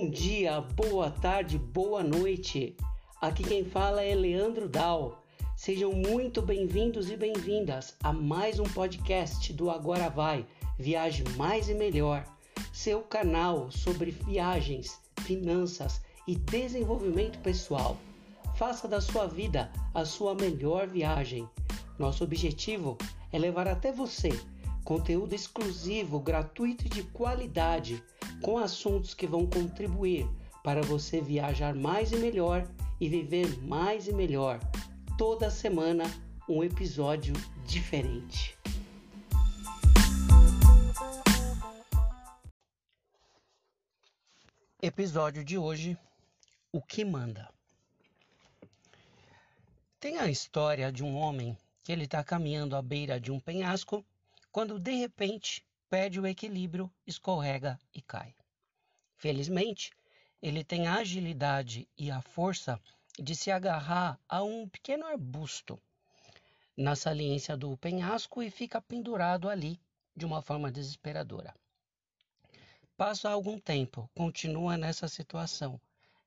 Bom dia, boa tarde, boa noite. Aqui quem fala é Leandro Dal. Sejam muito bem-vindos e bem-vindas a mais um podcast do Agora Vai, Viaje Mais e Melhor, seu canal sobre viagens, finanças e desenvolvimento pessoal. Faça da sua vida a sua melhor viagem. Nosso objetivo é levar até você conteúdo exclusivo, gratuito e de qualidade, com assuntos que vão contribuir para você viajar mais e melhor e viver mais e melhor. Toda semana um episódio diferente. Episódio de hoje: O que manda? Tem a história de um homem que ele está caminhando à beira de um penhasco quando de repente perde o equilíbrio, escorrega e cai. Felizmente, ele tem a agilidade e a força de se agarrar a um pequeno arbusto na saliência do penhasco e fica pendurado ali de uma forma desesperadora. Passa algum tempo, continua nessa situação.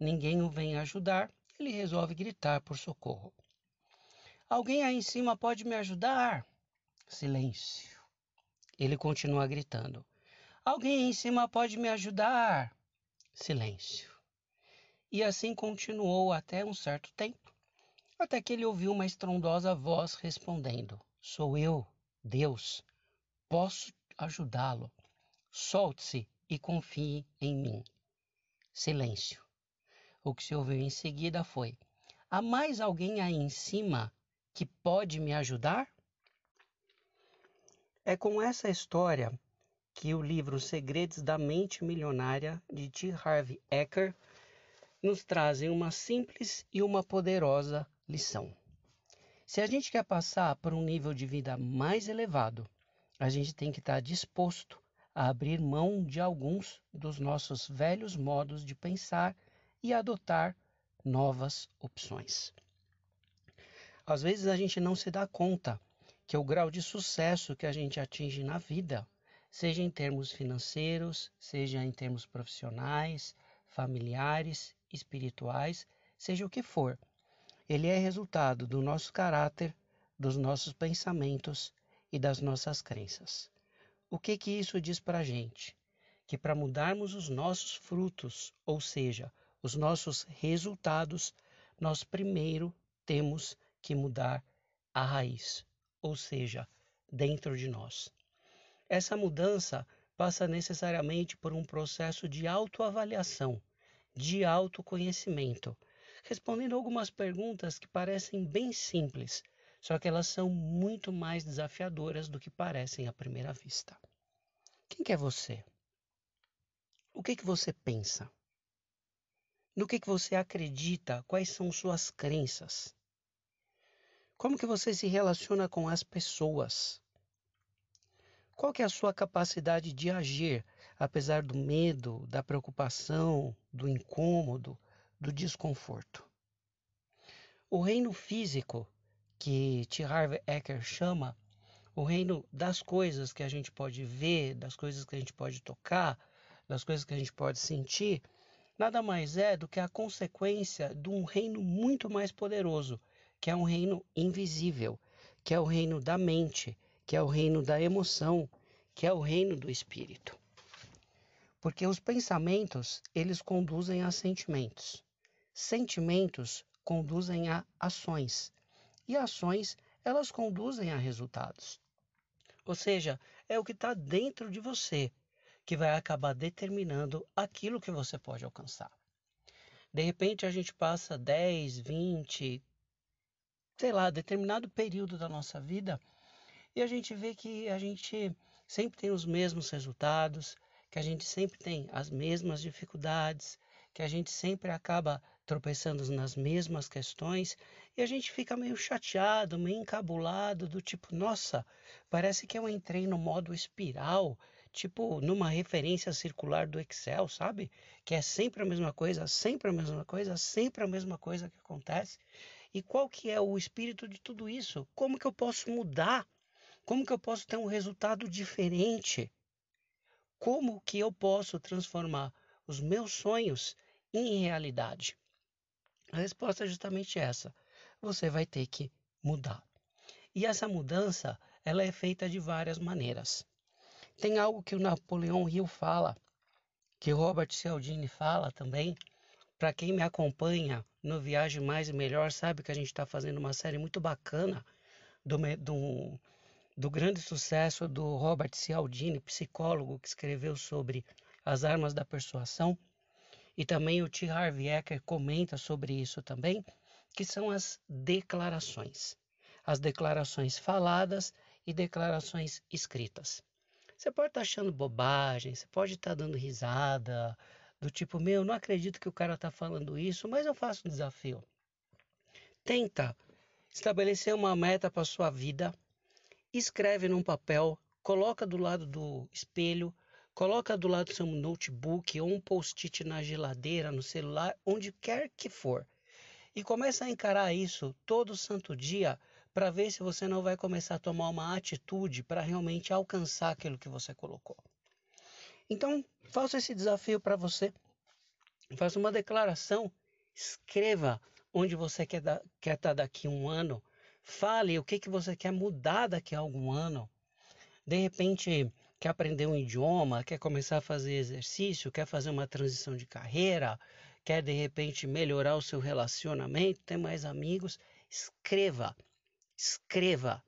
Ninguém o vem ajudar, ele resolve gritar por socorro. Alguém aí em cima pode me ajudar? Silêncio. Ele continua gritando. Alguém aí em cima pode me ajudar? Silêncio. E assim continuou até um certo tempo, até que ele ouviu uma estrondosa voz respondendo: Sou eu, Deus. Posso ajudá-lo. Solte-se e confie em mim. Silêncio. O que se ouviu em seguida foi: Há mais alguém aí em cima que pode me ajudar? É com essa história que o livro Segredos da Mente Milionária de T. Harv Eker nos trazem uma simples e uma poderosa lição. Se a gente quer passar por um nível de vida mais elevado, a gente tem que estar disposto a abrir mão de alguns dos nossos velhos modos de pensar e adotar novas opções. Às vezes a gente não se dá conta que o grau de sucesso que a gente atinge na vida, seja em termos financeiros, seja em termos profissionais, familiares, espirituais, seja o que for, ele é resultado do nosso caráter, dos nossos pensamentos e das nossas crenças. O que que isso diz para a gente? Que para mudarmos os nossos frutos, ou seja, os nossos resultados, nós primeiro temos que mudar a raiz, ou seja, dentro de nós. Essa mudança passa necessariamente por um processo de autoavaliação, de autoconhecimento, respondendo algumas perguntas que parecem bem simples, só que elas são muito mais desafiadoras do que parecem à primeira vista. Quem que é você? O que que você pensa? No que que você acredita? Quais são suas crenças? Como que você se relaciona com as pessoas? Qual que é a sua capacidade de agir, apesar do medo, da preocupação, do incômodo, do desconforto? O reino físico, que T. Harv Eker chama, o reino das coisas que a gente pode ver, das coisas que a gente pode tocar, das coisas que a gente pode sentir, nada mais é do que a consequência de um reino muito mais poderoso, que é um reino invisível, que é o reino da mente, que é o reino da emoção, que é o reino do espírito. Porque os pensamentos, eles conduzem a sentimentos. Sentimentos conduzem a ações. E ações, elas conduzem a resultados. Ou seja, é o que está dentro de você que vai acabar determinando aquilo que você pode alcançar. De repente a gente passa 10, 20, sei lá, determinado período da nossa vida e a gente vê que a gente sempre tem os mesmos resultados, que a gente sempre tem as mesmas dificuldades, que a gente sempre acaba tropeçando nas mesmas questões e a gente fica meio chateado, meio encabulado, do tipo, nossa, parece que eu entrei no modo espiral, tipo numa referência circular do Excel, sabe? Que é sempre a mesma coisa, sempre a mesma coisa, sempre a mesma coisa que acontece. E qual que é o espírito de tudo isso? Como que eu posso mudar? Como que eu posso ter um resultado diferente? Como que eu posso transformar os meus sonhos em realidade? A resposta é justamente essa. Você vai ter que mudar. E essa mudança, ela é feita de várias maneiras. Tem algo que o Napoleão Hill fala, que o Robert Cialdini fala também. Para quem me acompanha no Viagem Mais e Melhor, sabe que a gente está fazendo uma série muito bacana do, do, do grande sucesso do Robert Cialdini, psicólogo que escreveu sobre as armas da persuasão. E também o T. Harvey Eker comenta sobre isso também, que são as declarações. As declarações faladas e declarações escritas. Você pode estar tá achando bobagem, você pode estar tá dando risada, do tipo, meu, não acredito que o cara está falando isso, mas eu faço um desafio. Tenta estabelecer uma meta para sua vida, escreve num papel, coloca do lado do espelho, coloca do lado do seu notebook ou um post-it na geladeira, no celular, onde quer que for. E começa a encarar isso todo santo dia para ver se você não vai começar a tomar uma atitude para realmente alcançar aquilo que você colocou. Então, faça esse desafio para você. Faça uma declaração. Escreva onde você quer, quer estar tá daqui um ano. Fale o que, que você quer mudar daqui a algum ano. De repente, quer aprender um idioma, quer começar a fazer exercício, quer fazer uma transição de carreira, quer de repente melhorar o seu relacionamento, ter mais amigos, escreva escreva.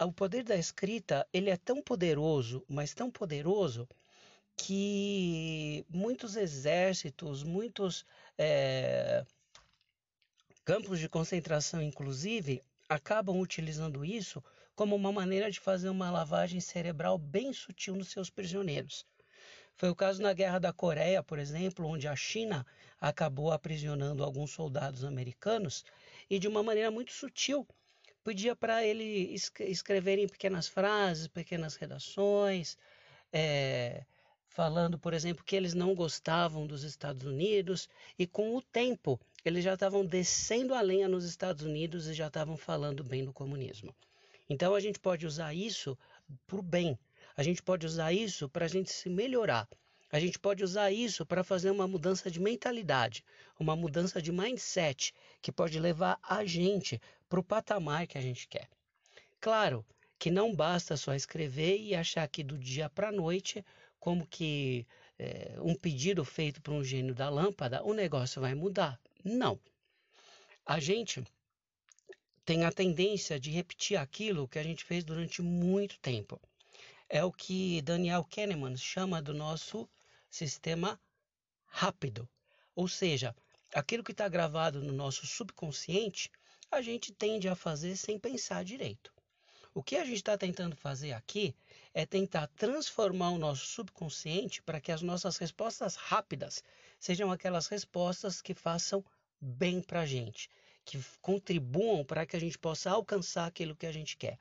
O poder da escrita, ele é tão poderoso, mas tão poderoso, que muitos exércitos, muitos é, campos de concentração, inclusive, acabam utilizando isso como uma maneira de fazer uma lavagem cerebral bem sutil nos seus prisioneiros. Foi o caso na Guerra da Coreia, por exemplo, onde a China acabou aprisionando alguns soldados americanos e de uma maneira muito sutil pedia para ele escreverem pequenas frases, pequenas redações, é, falando, por exemplo, que eles não gostavam dos Estados Unidos, e com o tempo eles já estavam descendo a lenha nos Estados Unidos e já estavam falando bem do comunismo. Então a gente pode usar isso para o bem, a gente pode usar isso para a gente se melhorar. A gente pode usar isso para fazer uma mudança de mentalidade, uma mudança de mindset que pode levar a gente para o patamar que a gente quer. Claro que não basta só escrever e achar que do dia para a noite, como que é, um pedido feito para um gênio da lâmpada, o negócio vai mudar. Não. A gente tem a tendência de repetir aquilo que a gente fez durante muito tempo. É o que Daniel Kahneman chama do nosso sistema rápido. Ou seja, aquilo que está gravado no nosso subconsciente a gente tende a fazer sem pensar direito. O que a gente está tentando fazer aqui é tentar transformar o nosso subconsciente para que as nossas respostas rápidas sejam aquelas respostas que façam bem para a gente, que contribuam para que a gente possa alcançar aquilo que a gente quer.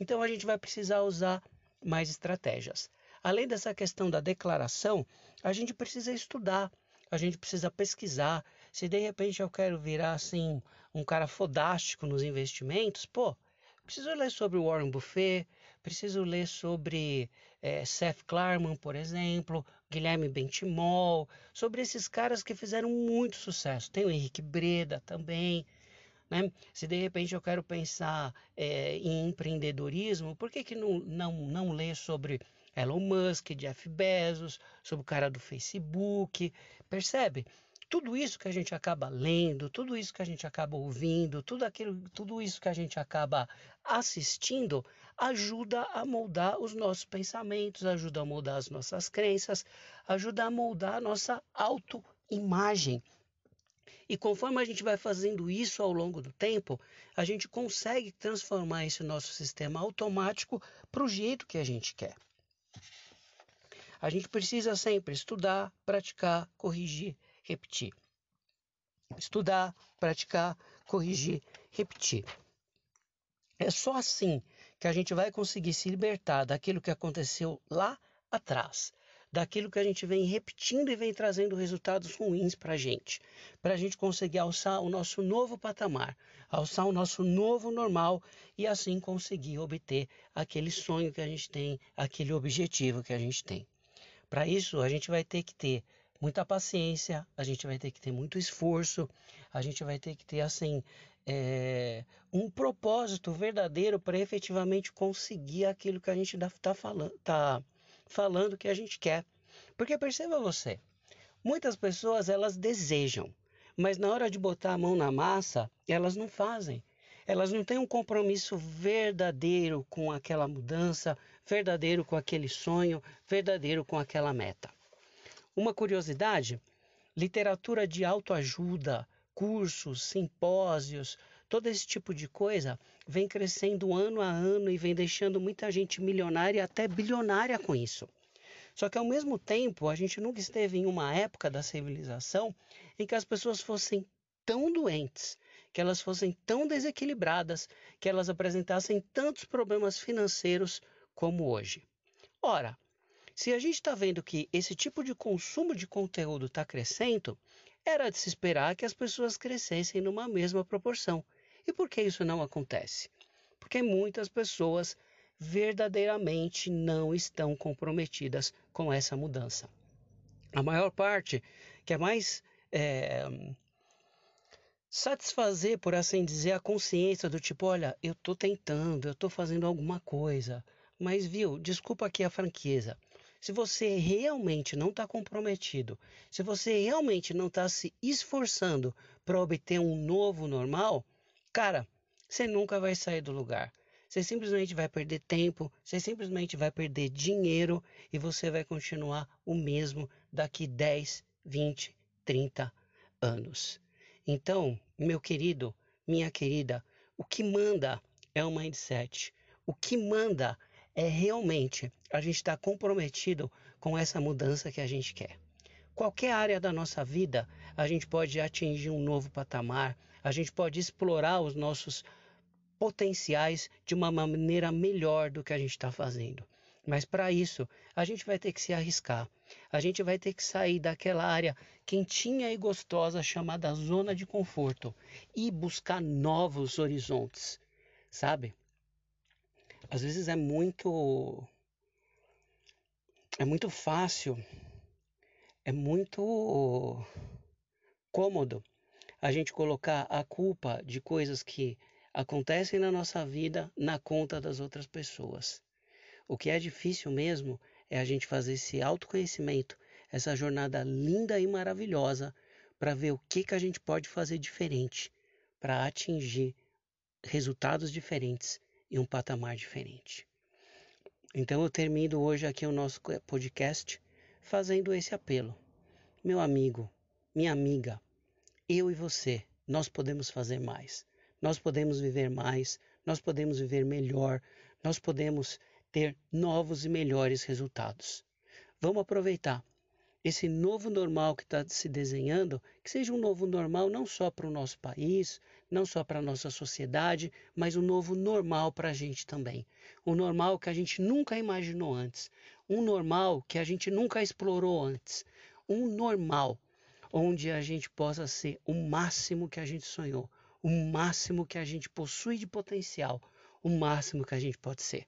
Então a gente vai precisar usar mais estratégias. Além dessa questão da declaração, a gente precisa estudar, a gente precisa pesquisar. Se de repente eu quero virar assim um cara fodástico nos investimentos, pô, preciso ler sobre Warren Buffett, preciso ler sobre é, Seth Klarman, por exemplo, Guilherme Bentimol, sobre esses caras que fizeram muito sucesso. Tem o Henrique Breda também. Né? Se de repente eu quero pensar é, em empreendedorismo, por que, que não, não, não ler sobre Elon Musk, Jeff Bezos, sobre o cara do Facebook? Percebe? Tudo isso que a gente acaba lendo, tudo isso que a gente acaba ouvindo, tudo aquilo, tudo isso que a gente acaba assistindo, ajuda a moldar os nossos pensamentos, ajuda a moldar as nossas crenças, ajuda a moldar a nossa autoimagem. E conforme a gente vai fazendo isso ao longo do tempo, a gente consegue transformar esse nosso sistema automático para o jeito que a gente quer. A gente precisa sempre estudar, praticar, corrigir repetir. Estudar, praticar, corrigir, repetir. É só assim que a gente vai conseguir se libertar daquilo que aconteceu lá atrás, daquilo que a gente vem repetindo e vem trazendo resultados ruins para a gente, para a gente conseguir alçar o nosso novo patamar, alçar o nosso novo normal e assim conseguir obter aquele sonho que a gente tem, aquele objetivo que a gente tem. Para isso, a gente vai ter que ter muita paciência, a gente vai ter que ter muito esforço, a gente vai ter que ter assim é, um propósito verdadeiro para efetivamente conseguir aquilo que a gente está falando, tá falando que a gente quer. Porque perceba você, muitas pessoas elas desejam, mas na hora de botar a mão na massa, elas não fazem. Elas não têm um compromisso verdadeiro com aquela mudança, verdadeiro com aquele sonho, verdadeiro com aquela meta. Uma curiosidade: literatura de autoajuda, cursos, simpósios, todo esse tipo de coisa vem crescendo ano a ano e vem deixando muita gente milionária até bilionária com isso. Só que ao mesmo tempo, a gente nunca esteve em uma época da civilização em que as pessoas fossem tão doentes, que elas fossem tão desequilibradas, que elas apresentassem tantos problemas financeiros como hoje. Ora, se a gente está vendo que esse tipo de consumo de conteúdo está crescendo, era de se esperar que as pessoas crescessem numa mesma proporção. E por que isso não acontece? Porque muitas pessoas verdadeiramente não estão comprometidas com essa mudança. A maior parte quer mais é, satisfazer, por assim dizer, a consciência do tipo: olha, eu estou tentando, eu estou fazendo alguma coisa, mas viu, desculpa aqui a franqueza. Se você realmente não está comprometido, se você realmente não está se esforçando para obter um novo normal, cara, você nunca vai sair do lugar. Você simplesmente vai perder tempo, você simplesmente vai perder dinheiro e você vai continuar o mesmo daqui 10, 20, 30 anos. Então, meu querido, minha querida, o que manda é o mindset. O que manda é realmente a gente estar tá comprometido com essa mudança que a gente quer. Qualquer área da nossa vida, a gente pode atingir um novo patamar, a gente pode explorar os nossos potenciais de uma maneira melhor do que a gente está fazendo. Mas para isso, a gente vai ter que se arriscar. A gente vai ter que sair daquela área quentinha e gostosa chamada zona de conforto e buscar novos horizontes, sabe? Às vezes é muito é muito fácil, é muito cômodo a gente colocar a culpa de coisas que acontecem na nossa vida na conta das outras pessoas. O que é difícil mesmo é a gente fazer esse autoconhecimento, essa jornada linda e maravilhosa para ver o que, que a gente pode fazer diferente para atingir resultados diferentes e um patamar diferente. Então eu termino hoje aqui o nosso podcast fazendo esse apelo. Meu amigo, minha amiga, eu e você, nós podemos fazer mais. Nós podemos viver mais, nós podemos viver melhor, nós podemos ter novos e melhores resultados. Vamos aproveitar esse novo normal que está se desenhando, que seja um novo normal não só para o nosso país, não só para a nossa sociedade, mas um novo normal para a gente também. Um normal que a gente nunca imaginou antes. Um normal que a gente nunca explorou antes. Um normal onde a gente possa ser o máximo que a gente sonhou, o máximo que a gente possui de potencial, o máximo que a gente pode ser.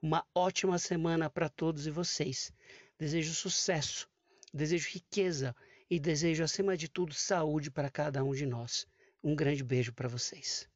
Uma ótima semana para todos e vocês. Desejo sucesso desejo riqueza e desejo, acima de tudo, saúde para cada um de nós. Um grande beijo para vocês.